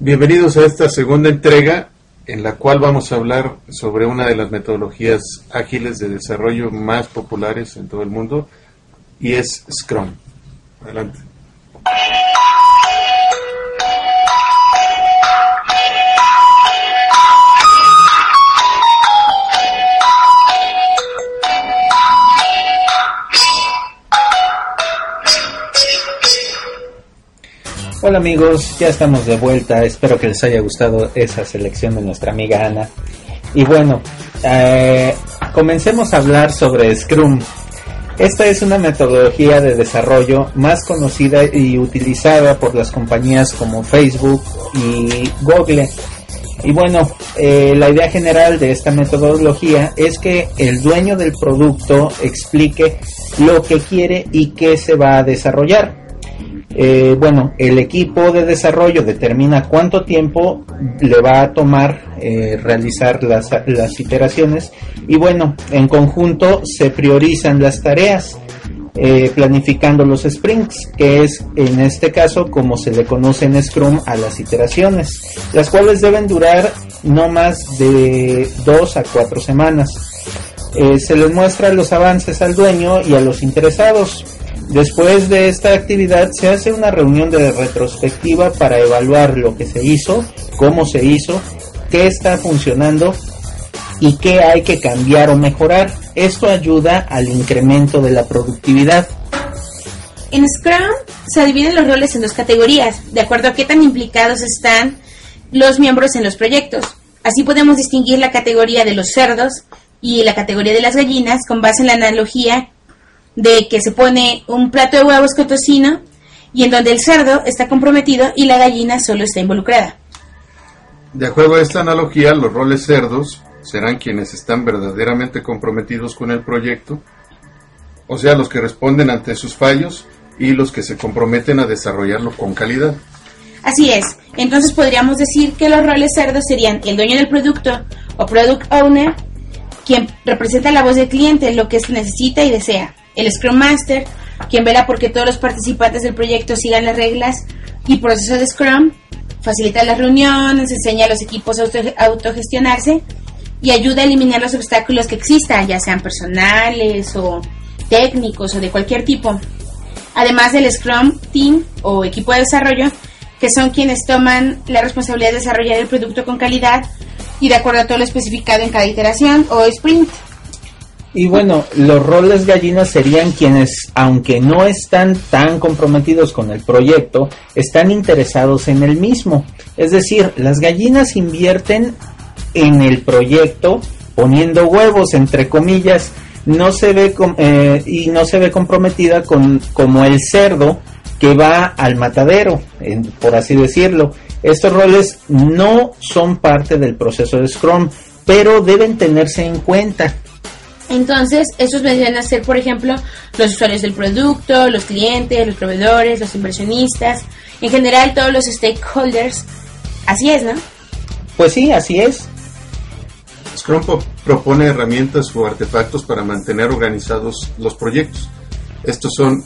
Bienvenidos a esta segunda entrega en la cual vamos a hablar sobre una de las metodologías ágiles de desarrollo más populares en todo el mundo y es Scrum. Adelante. Hola amigos, ya estamos de vuelta. Espero que les haya gustado esa selección de nuestra amiga Ana. Y bueno, eh, comencemos a hablar sobre Scrum. Esta es una metodología de desarrollo más conocida y utilizada por las compañías como Facebook y Google. Y bueno, eh, la idea general de esta metodología es que el dueño del producto explique lo que quiere y qué se va a desarrollar eh, bueno, el equipo de desarrollo determina cuánto tiempo le va a tomar eh, realizar las, iteraciones y bueno, en conjunto se priorizan las tareas. Eh, planificando los sprints, que es en este caso como se le conoce en Scrum a las iteraciones, las cuales deben durar no más de dos a cuatro semanas. se les muestra los avances al dueño y a los interesados Después de esta actividad se hace una reunión de retrospectiva para evaluar lo que se hizo, cómo se hizo, qué está funcionando y qué hay que cambiar o mejorar. Esto ayuda al incremento de la productividad. En Scrum se dividen los roles en dos categorías, de acuerdo a qué tan implicados están los miembros en los proyectos. Así podemos distinguir la categoría de los cerdos y la categoría de las gallinas con base en la analogía de que se pone un plato de huevos con tocino y en donde el cerdo está comprometido y la gallina solo está involucrada. De acuerdo a esta analogía, los roles cerdos serán quienes están verdaderamente comprometidos con el proyecto, o sea, los que responden ante sus fallos y los que se comprometen a desarrollarlo con calidad. Así es, entonces podríamos decir que los roles cerdos serían el dueño del producto o product owner, quien representa la voz del cliente, lo que necesita y desea el Scrum Master, quien vela porque todos los participantes del proyecto sigan las reglas y proceso de Scrum, facilita las reuniones, enseña a los equipos a autogestionarse y ayuda a eliminar los obstáculos que existan, ya sean personales o técnicos o de cualquier tipo. Además del Scrum Team o equipo de desarrollo, que son quienes toman la responsabilidad de desarrollar el producto con calidad y de acuerdo a todo lo especificado en cada iteración o sprint. Y bueno, los roles gallinas serían quienes, aunque no están tan comprometidos con el proyecto, están interesados en el mismo. Es decir, las gallinas invierten en el proyecto poniendo huevos, entre comillas, no se ve eh, y no se ve comprometida con como el cerdo que va al matadero, por así decirlo. Estos roles no son parte del proceso de Scrum, pero deben tenerse en cuenta. Entonces, esos vendrían a ser, por ejemplo, los usuarios del producto, los clientes, los proveedores, los inversionistas, en general todos los stakeholders. Así es, ¿no? Pues sí, así es. Scrum propone herramientas o artefactos para mantener organizados los proyectos. Estos son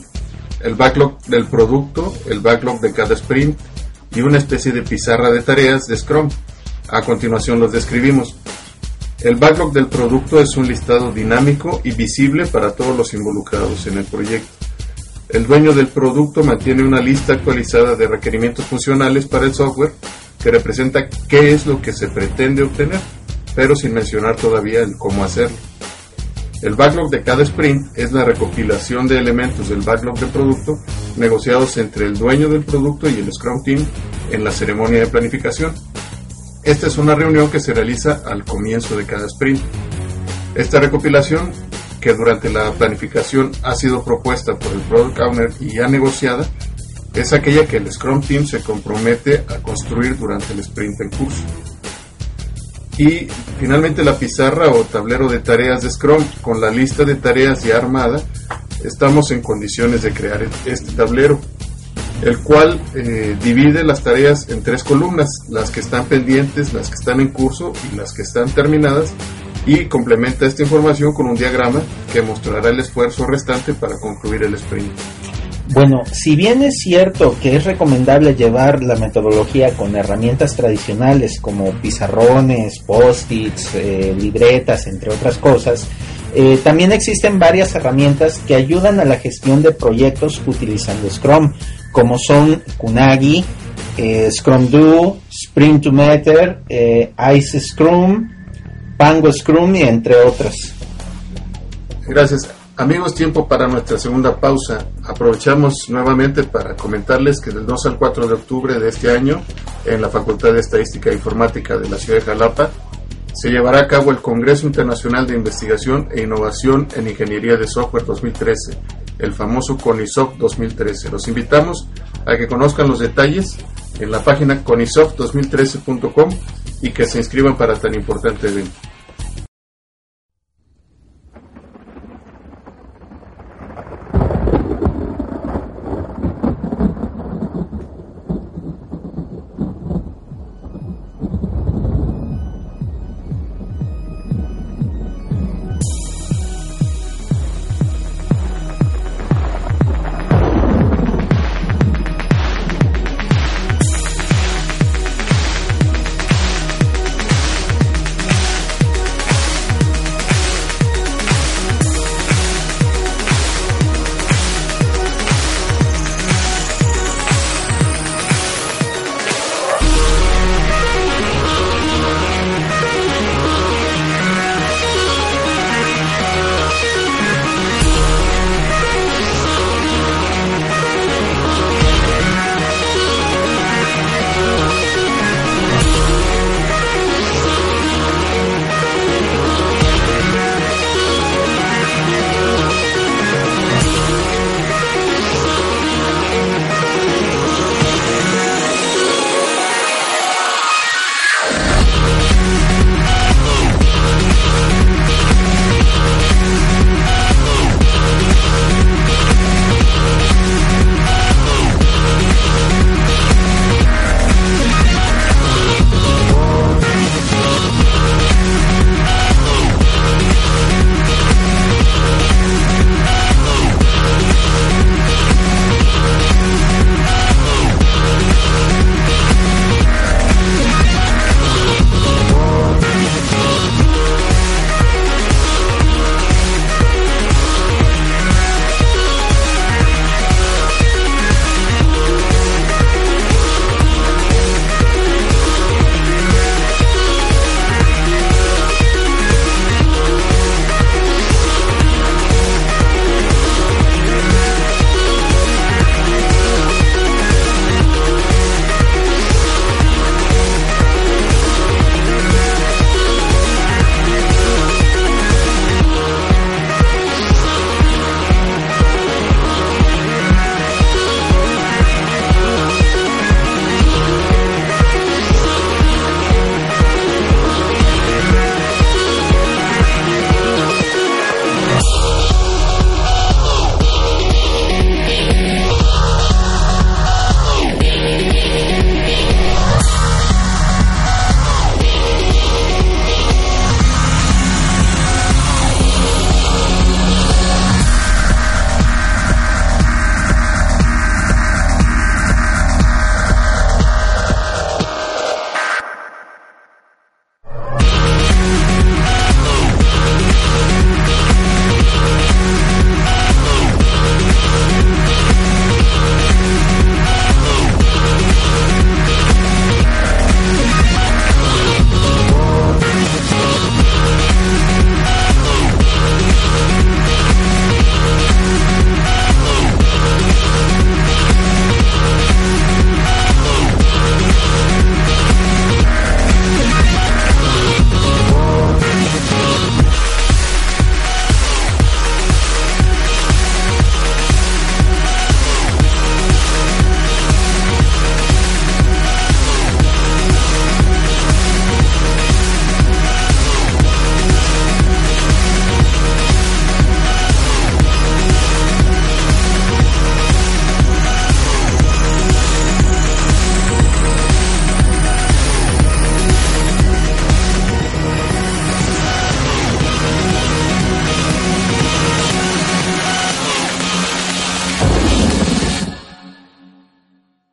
el backlog del producto, el backlog de cada sprint y una especie de pizarra de tareas de Scrum. A continuación los describimos. El backlog del producto es un listado dinámico y visible para todos los involucrados en el proyecto. El dueño del producto mantiene una lista actualizada de requerimientos funcionales para el software que representa qué es lo que se pretende obtener, pero sin mencionar todavía el cómo hacerlo. El backlog de cada sprint es la recopilación de elementos del backlog del producto negociados entre el dueño del producto y el Scrum Team en la ceremonia de planificación. Esta es una reunión que se realiza al comienzo de cada sprint. Esta recopilación, que durante la planificación ha sido propuesta por el Product Owner y ya negociada, es aquella que el Scrum Team se compromete a construir durante el sprint en curso. Y finalmente la pizarra o tablero de tareas de Scrum con la lista de tareas ya armada, estamos en condiciones de crear este tablero el cual eh, divide las tareas en tres columnas, las que están pendientes, las que están en curso y las que están terminadas, y complementa esta información con un diagrama que mostrará el esfuerzo restante para concluir el sprint. Bueno, si bien es cierto que es recomendable llevar la metodología con herramientas tradicionales como pizarrones, post-its, eh, libretas, entre otras cosas, eh, también existen varias herramientas que ayudan a la gestión de proyectos utilizando Scrum, como son Kunagi, eh, Scrum Do, Sprint to Matter, Ice Scrum, Pango Scrum y entre otras. Gracias. Amigos, tiempo para nuestra segunda pausa. Aprovechamos nuevamente para comentarles que del 2 al 4 de octubre de este año, en la Facultad de Estadística e Informática de la ciudad de Jalapa, se llevará a cabo el Congreso Internacional de Investigación e Innovación en Ingeniería de Software 2013, el famoso CONISOF 2013. Los invitamos a que conozcan los detalles en la página conisof2013.com y que se inscriban para tan importante evento.